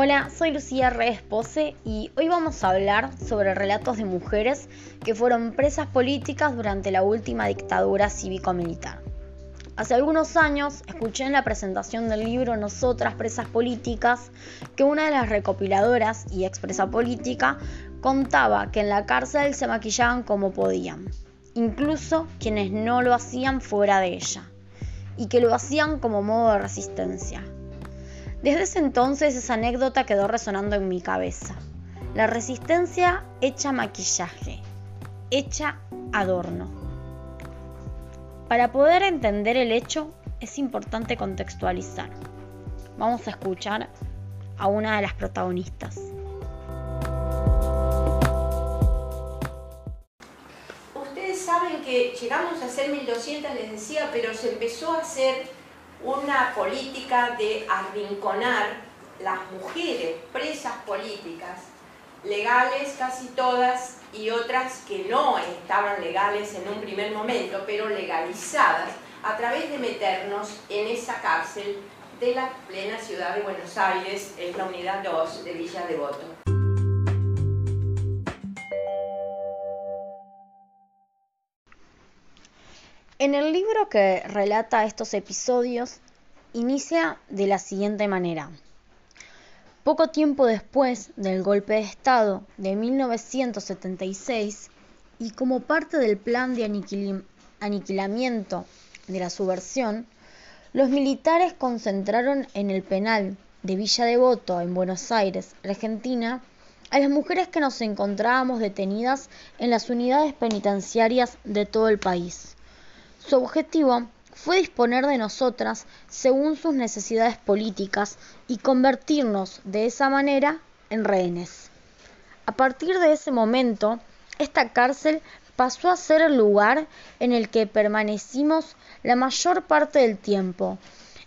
Hola, soy Lucía Reyes Pose y hoy vamos a hablar sobre relatos de mujeres que fueron presas políticas durante la última dictadura cívico-militar. Hace algunos años escuché en la presentación del libro Nosotras Presas Políticas que una de las recopiladoras y expresa política contaba que en la cárcel se maquillaban como podían, incluso quienes no lo hacían fuera de ella, y que lo hacían como modo de resistencia. Desde ese entonces esa anécdota quedó resonando en mi cabeza. La resistencia hecha maquillaje, hecha adorno. Para poder entender el hecho es importante contextualizar. Vamos a escuchar a una de las protagonistas. Ustedes saben que llegamos a ser 1200, les decía, pero se empezó a hacer una política de arrinconar las mujeres presas políticas, legales casi todas y otras que no estaban legales en un primer momento, pero legalizadas, a través de meternos en esa cárcel de la plena ciudad de Buenos Aires, es la unidad 2 de Villa Devoto. En el libro que relata estos episodios, inicia de la siguiente manera. Poco tiempo después del golpe de Estado de 1976 y como parte del plan de aniquilamiento de la subversión, los militares concentraron en el penal de Villa Devoto, en Buenos Aires, Argentina, a las mujeres que nos encontrábamos detenidas en las unidades penitenciarias de todo el país. Su objetivo fue disponer de nosotras según sus necesidades políticas y convertirnos de esa manera en rehenes. A partir de ese momento, esta cárcel pasó a ser el lugar en el que permanecimos la mayor parte del tiempo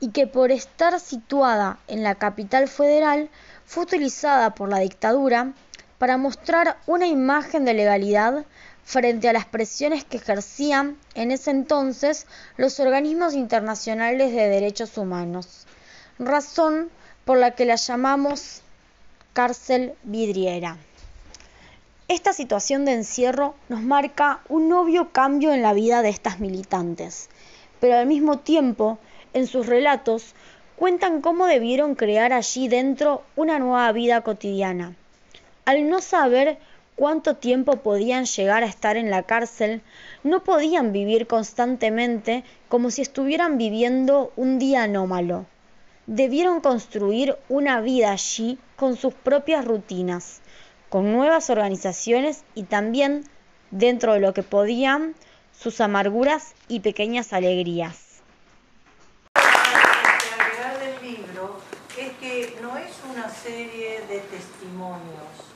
y que por estar situada en la capital federal fue utilizada por la dictadura para mostrar una imagen de legalidad frente a las presiones que ejercían en ese entonces los organismos internacionales de derechos humanos, razón por la que la llamamos cárcel vidriera. Esta situación de encierro nos marca un obvio cambio en la vida de estas militantes, pero al mismo tiempo, en sus relatos, cuentan cómo debieron crear allí dentro una nueva vida cotidiana. Al no saber cuánto tiempo podían llegar a estar en la cárcel, no podían vivir constantemente como si estuvieran viviendo un día anómalo. Debieron construir una vida allí con sus propias rutinas, con nuevas organizaciones y también, dentro de lo que podían, sus amarguras y pequeñas alegrías. es que no es una serie de testimonios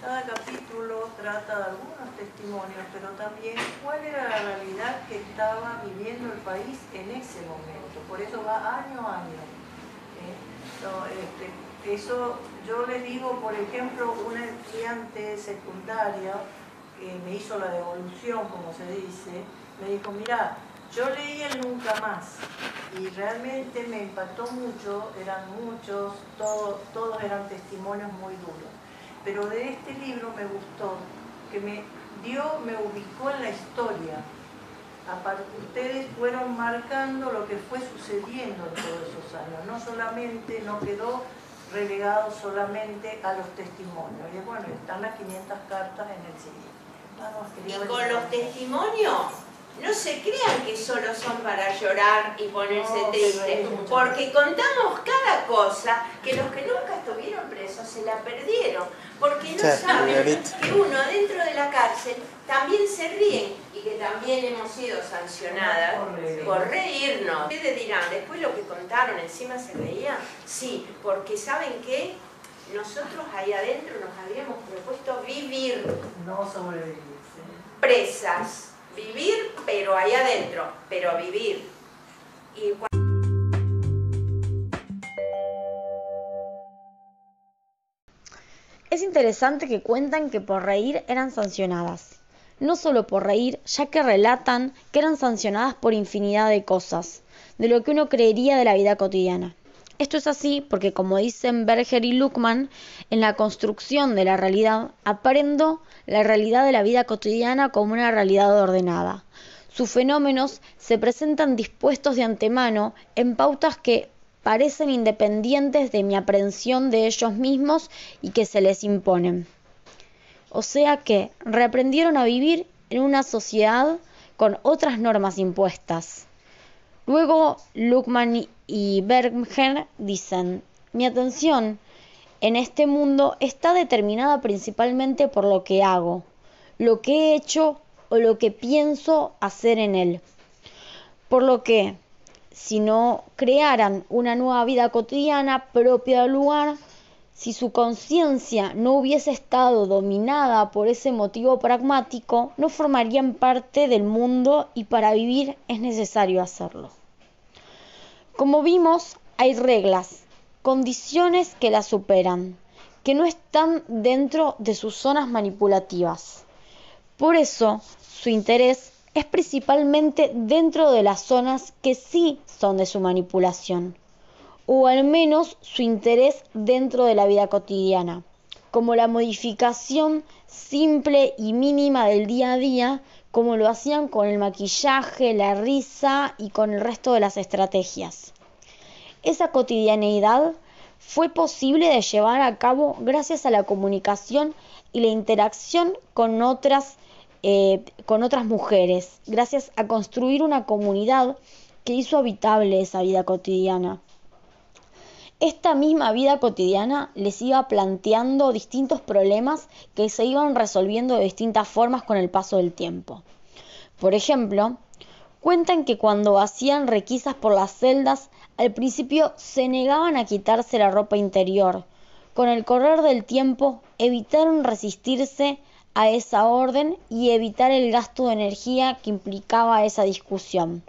cada capítulo trata de algunos testimonios, pero también cuál era la realidad que estaba viviendo el país en ese momento. Por eso va año a año. ¿eh? Este, eso yo le digo, por ejemplo, una estudiante secundaria que me hizo la devolución, como se dice, me dijo, mira, yo leí el Nunca Más y realmente me impactó mucho, eran muchos, todos eran testimonios muy duros pero de este libro me gustó, que me dio, me ubicó en la historia. Aparte, ustedes fueron marcando lo que fue sucediendo en todos esos años, no solamente, no quedó relegado solamente a los testimonios. Y bueno, están las 500 cartas en el CD. y con los testimonios no se crean que solo son para llorar y ponerse triste, porque contamos cada cosa que los que nunca estuvieron presos se la perdieron, porque no saben que uno dentro de la cárcel también se ríen y que también hemos sido sancionadas por reírnos. Ustedes dirán, después lo que contaron, encima se reían, sí, porque ¿saben qué? Nosotros ahí adentro nos habíamos propuesto vivir. No sobrevivir. Presas Vivir, pero ahí adentro, pero vivir. Es interesante que cuentan que por reír eran sancionadas. No solo por reír, ya que relatan que eran sancionadas por infinidad de cosas, de lo que uno creería de la vida cotidiana. Esto es así porque, como dicen Berger y Luckman, en la construcción de la realidad aprendo la realidad de la vida cotidiana como una realidad ordenada. Sus fenómenos se presentan dispuestos de antemano en pautas que parecen independientes de mi aprehensión de ellos mismos y que se les imponen. O sea que reaprendieron a vivir en una sociedad con otras normas impuestas. Luego Luckman y Berger dicen, mi atención en este mundo está determinada principalmente por lo que hago, lo que he hecho o lo que pienso hacer en él. Por lo que, si no crearan una nueva vida cotidiana propia del lugar, si su conciencia no hubiese estado dominada por ese motivo pragmático, no formarían parte del mundo y para vivir es necesario hacerlo. Como vimos, hay reglas, condiciones que las superan, que no están dentro de sus zonas manipulativas. Por eso, su interés es principalmente dentro de las zonas que sí son de su manipulación o al menos su interés dentro de la vida cotidiana, como la modificación simple y mínima del día a día, como lo hacían con el maquillaje, la risa y con el resto de las estrategias. Esa cotidianeidad fue posible de llevar a cabo gracias a la comunicación y la interacción con otras, eh, con otras mujeres, gracias a construir una comunidad que hizo habitable esa vida cotidiana esta misma vida cotidiana les iba planteando distintos problemas que se iban resolviendo de distintas formas con el paso del tiempo. Por ejemplo, cuentan que cuando hacían requisas por las celdas, al principio se negaban a quitarse la ropa interior. Con el correr del tiempo evitaron resistirse a esa orden y evitar el gasto de energía que implicaba esa discusión.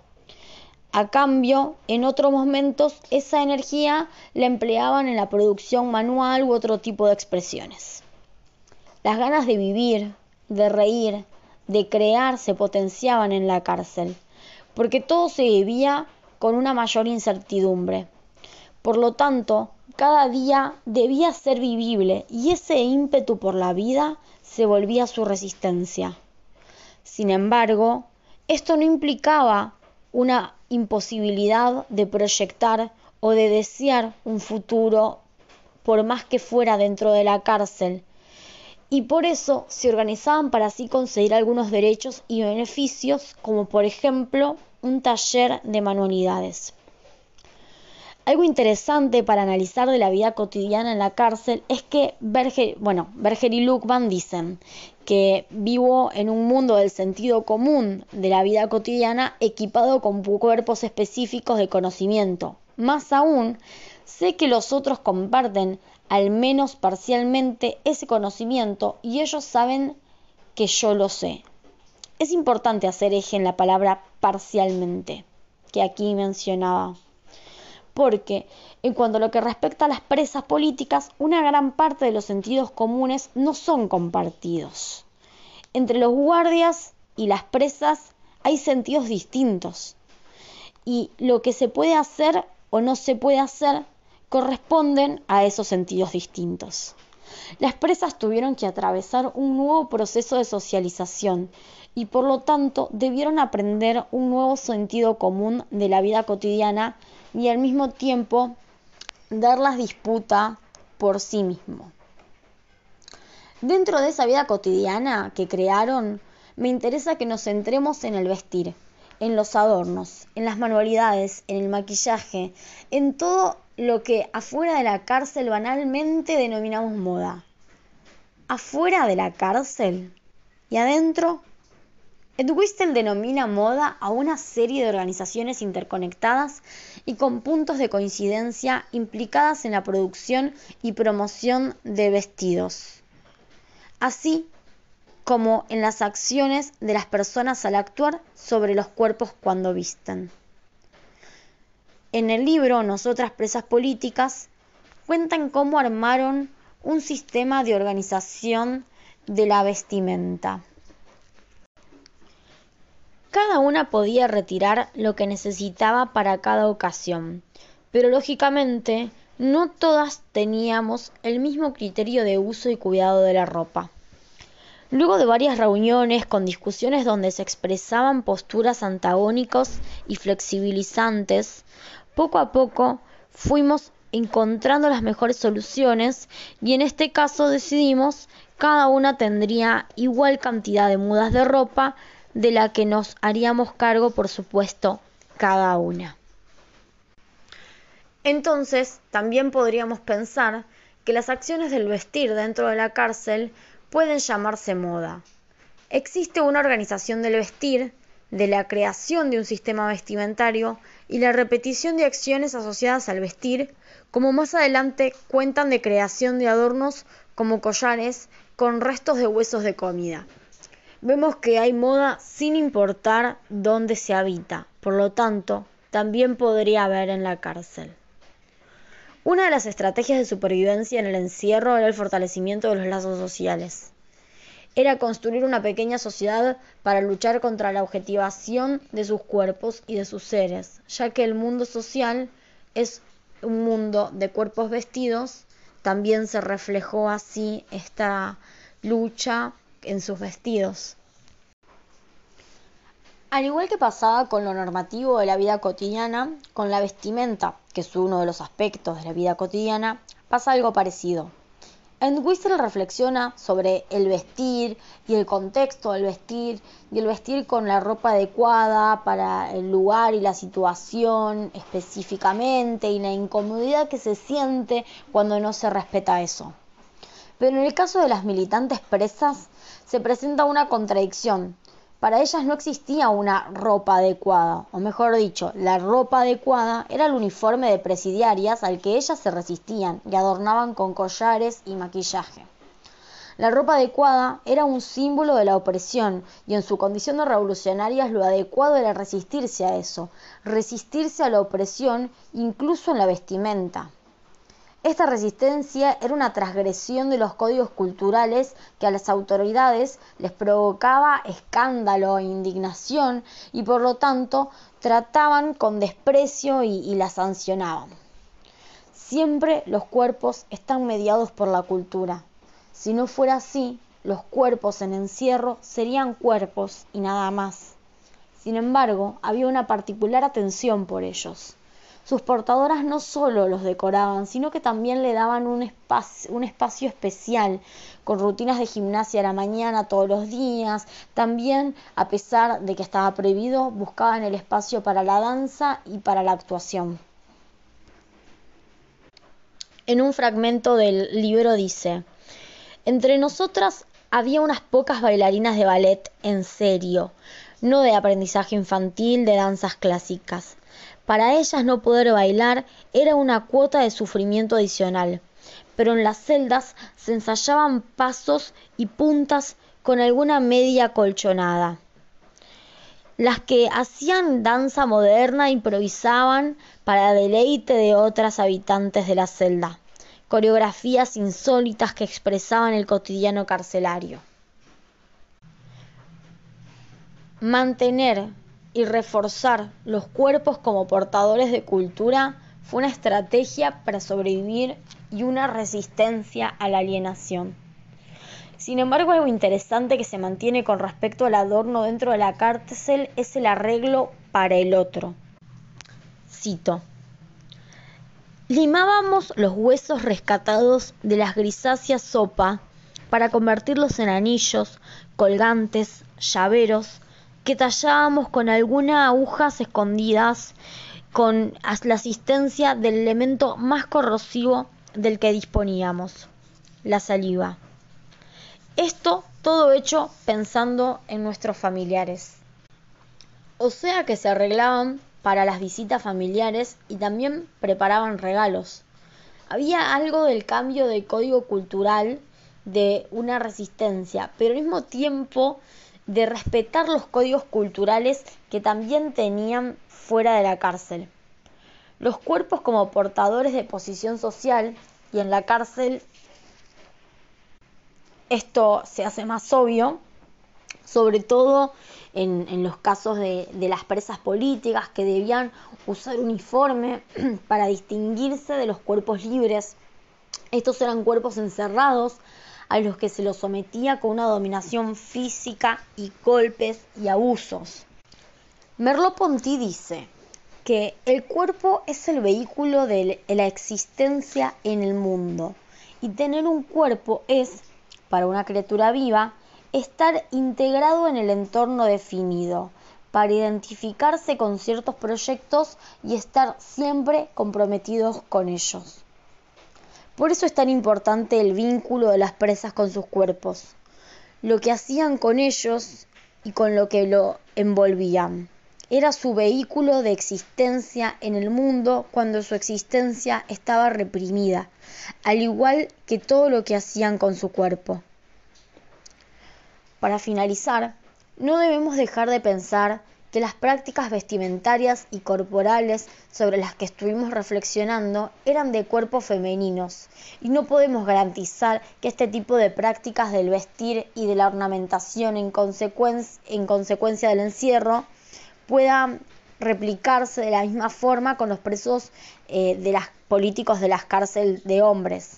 A cambio, en otros momentos esa energía la empleaban en la producción manual u otro tipo de expresiones. Las ganas de vivir, de reír, de crear se potenciaban en la cárcel, porque todo se vivía con una mayor incertidumbre. Por lo tanto, cada día debía ser vivible y ese ímpetu por la vida se volvía su resistencia. Sin embargo, esto no implicaba una imposibilidad de proyectar o de desear un futuro por más que fuera dentro de la cárcel. Y por eso se organizaban para así conseguir algunos derechos y beneficios, como por ejemplo un taller de manualidades. Algo interesante para analizar de la vida cotidiana en la cárcel es que Berger, bueno, Berger y Luckman dicen que vivo en un mundo del sentido común de la vida cotidiana equipado con cuerpos específicos de conocimiento. Más aún, sé que los otros comparten al menos parcialmente ese conocimiento y ellos saben que yo lo sé. Es importante hacer eje en la palabra parcialmente, que aquí mencionaba porque en cuanto a lo que respecta a las presas políticas, una gran parte de los sentidos comunes no son compartidos. Entre los guardias y las presas hay sentidos distintos y lo que se puede hacer o no se puede hacer corresponden a esos sentidos distintos. Las presas tuvieron que atravesar un nuevo proceso de socialización y por lo tanto debieron aprender un nuevo sentido común de la vida cotidiana y al mismo tiempo darlas disputa por sí mismo. Dentro de esa vida cotidiana que crearon, me interesa que nos centremos en el vestir, en los adornos, en las manualidades, en el maquillaje, en todo lo que afuera de la cárcel banalmente denominamos moda. Afuera de la cárcel y adentro Ed denomina moda a una serie de organizaciones interconectadas y con puntos de coincidencia implicadas en la producción y promoción de vestidos, así como en las acciones de las personas al actuar sobre los cuerpos cuando visten. En el libro Nosotras Presas Políticas cuentan cómo armaron un sistema de organización de la vestimenta. Cada una podía retirar lo que necesitaba para cada ocasión. pero lógicamente no todas teníamos el mismo criterio de uso y cuidado de la ropa. Luego de varias reuniones con discusiones donde se expresaban posturas antagónicas y flexibilizantes, poco a poco fuimos encontrando las mejores soluciones y en este caso decidimos cada una tendría igual cantidad de mudas de ropa de la que nos haríamos cargo, por supuesto, cada una. Entonces, también podríamos pensar que las acciones del vestir dentro de la cárcel pueden llamarse moda. Existe una organización del vestir, de la creación de un sistema vestimentario y la repetición de acciones asociadas al vestir, como más adelante cuentan de creación de adornos como collares con restos de huesos de comida. Vemos que hay moda sin importar dónde se habita, por lo tanto, también podría haber en la cárcel. Una de las estrategias de supervivencia en el encierro era el fortalecimiento de los lazos sociales. Era construir una pequeña sociedad para luchar contra la objetivación de sus cuerpos y de sus seres, ya que el mundo social es un mundo de cuerpos vestidos, también se reflejó así esta lucha en sus vestidos. Al igual que pasaba con lo normativo de la vida cotidiana, con la vestimenta, que es uno de los aspectos de la vida cotidiana, pasa algo parecido. Entwistle reflexiona sobre el vestir y el contexto del vestir y el vestir con la ropa adecuada para el lugar y la situación específicamente y la incomodidad que se siente cuando no se respeta eso. Pero en el caso de las militantes presas se presenta una contradicción, para ellas no existía una ropa adecuada, o mejor dicho, la ropa adecuada era el uniforme de presidiarias al que ellas se resistían y adornaban con collares y maquillaje. La ropa adecuada era un símbolo de la opresión y en su condición de revolucionarias lo adecuado era resistirse a eso, resistirse a la opresión incluso en la vestimenta. Esta resistencia era una transgresión de los códigos culturales que a las autoridades les provocaba escándalo e indignación y por lo tanto trataban con desprecio y, y la sancionaban. Siempre los cuerpos están mediados por la cultura. Si no fuera así, los cuerpos en encierro serían cuerpos y nada más. Sin embargo, había una particular atención por ellos sus portadoras no solo los decoraban, sino que también le daban un espacio, especial, con rutinas de gimnasia a la mañana todos los días. También, a pesar de que estaba prohibido, buscaban el espacio para la danza y para la actuación. En un fragmento del libro dice, entre nosotras había unas pocas bailarinas de ballet en serio, no de aprendizaje infantil de danzas clásicas. Para ellas no poder bailar era una cuota de sufrimiento adicional, pero en las celdas se ensayaban pasos y puntas con alguna media colchonada. Las que hacían danza moderna improvisaban para deleite de otras habitantes de la celda, coreografías insólitas que expresaban el cotidiano carcelario. Mantener y reforzar los cuerpos como portadores de cultura fue una estrategia para sobrevivir y una resistencia a la alienación. Sin embargo, algo interesante que se mantiene con respecto al adorno dentro de la cárcel es el arreglo para el otro. Cito. Limábamos los huesos rescatados de las grisáceas sopa para convertirlos en anillos, colgantes, llaveros, que tallábamos con algunas agujas escondidas con la asistencia del elemento más corrosivo del que disponíamos, la saliva. Esto todo hecho pensando en nuestros familiares. O sea que se arreglaban para las visitas familiares y también preparaban regalos. Había algo del cambio de código cultural de una resistencia, pero al mismo tiempo de respetar los códigos culturales que también tenían fuera de la cárcel. Los cuerpos como portadores de posición social y en la cárcel esto se hace más obvio, sobre todo en, los casos de, las presas políticas que debían usar uniforme para distinguirse de los cuerpos libres. Estos eran cuerpos encerrados a los que se los sometía con una dominación física y golpes y abusos. Merleau-Ponty dice que el cuerpo es el vehículo de la existencia en el mundo y tener un cuerpo es, para una criatura viva, estar integrado en el entorno definido, para identificarse con ciertos proyectos y estar siempre comprometidos con ellos. Por eso es tan importante el vínculo de las presas con sus cuerpos, lo que hacían con ellos y con lo que lo envolvían. Era su vehículo de existencia en el mundo cuando su existencia estaba reprimida, al igual que todo lo que hacían con su cuerpo. Para finalizar, no debemos dejar de pensar que las prácticas vestimentarias y corporales sobre las que estuvimos reflexionando eran de cuerpos femeninos y no podemos garantizar que este tipo de prácticas del vestir y de la ornamentación en, consecuencia del encierro pueda replicarse de la misma forma con los presos eh, de las políticos de las cárceles de hombres.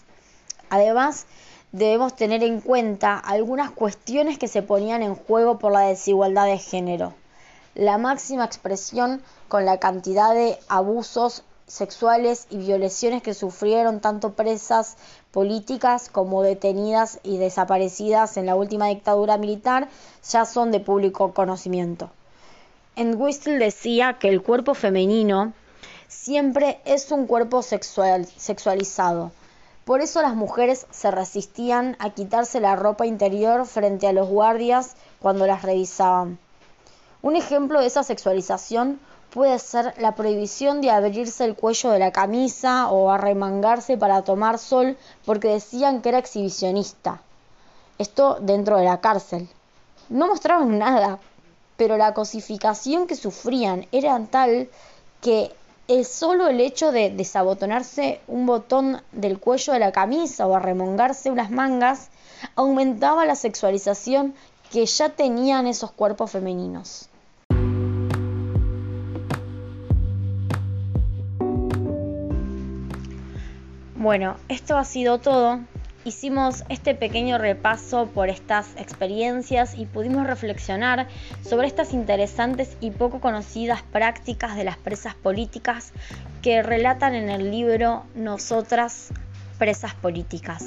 Además, debemos tener en cuenta algunas cuestiones que se ponían en juego por la desigualdad de género. La máxima expresión con la cantidad de abusos sexuales y violaciones que sufrieron tanto presas políticas como detenidas y desaparecidas en la última dictadura militar ya son de público conocimiento. En Whistle decía que el cuerpo femenino siempre es un cuerpo sexual, sexualizado, por eso las mujeres se resistían a quitarse la ropa interior frente a los guardias cuando las revisaban. Un ejemplo de esa sexualización puede ser la prohibición de abrirse el cuello de la camisa o arremangarse para tomar sol porque decían que era exhibicionista. Esto dentro de la cárcel. No mostraban nada, pero la cosificación que sufrían era tal que el solo el hecho de desabotonarse un botón del cuello de la camisa o arremongarse unas mangas aumentaba la sexualización que ya tenían esos cuerpos femeninos. Bueno, esto ha sido todo hicimos este pequeño repaso por estas experiencias y pudimos reflexionar sobre estas interesantes y poco conocidas prácticas de las presas políticas que relatan en el libro Nosotras, presas políticas.